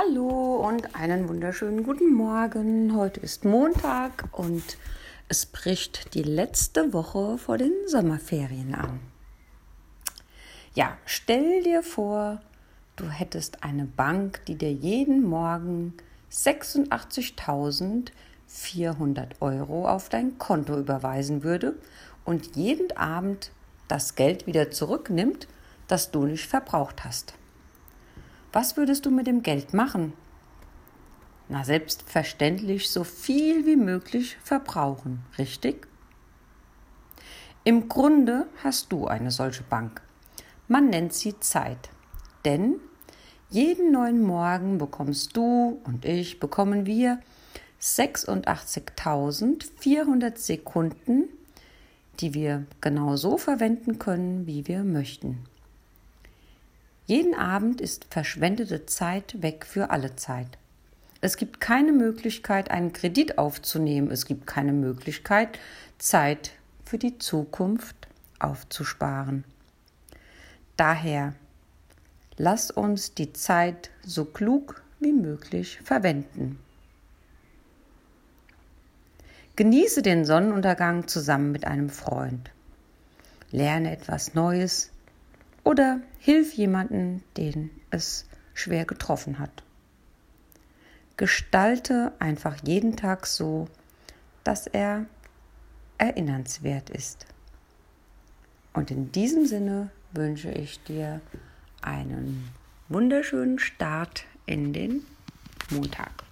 Hallo und einen wunderschönen guten Morgen. Heute ist Montag und es bricht die letzte Woche vor den Sommerferien an. Ja, stell dir vor, du hättest eine Bank, die dir jeden Morgen 86.400 Euro auf dein Konto überweisen würde und jeden Abend das Geld wieder zurücknimmt, das du nicht verbraucht hast. Was würdest du mit dem Geld machen? Na, selbstverständlich so viel wie möglich verbrauchen, richtig? Im Grunde hast du eine solche Bank. Man nennt sie Zeit. Denn jeden neuen Morgen bekommst du und ich, bekommen wir 86.400 Sekunden, die wir genau so verwenden können, wie wir möchten. Jeden Abend ist verschwendete Zeit weg für alle Zeit. Es gibt keine Möglichkeit, einen Kredit aufzunehmen. Es gibt keine Möglichkeit, Zeit für die Zukunft aufzusparen. Daher lass uns die Zeit so klug wie möglich verwenden. Genieße den Sonnenuntergang zusammen mit einem Freund. Lerne etwas Neues, oder hilf jemanden, den es schwer getroffen hat. Gestalte einfach jeden Tag so, dass er erinnernswert ist. Und in diesem Sinne wünsche ich dir einen wunderschönen Start in den Montag.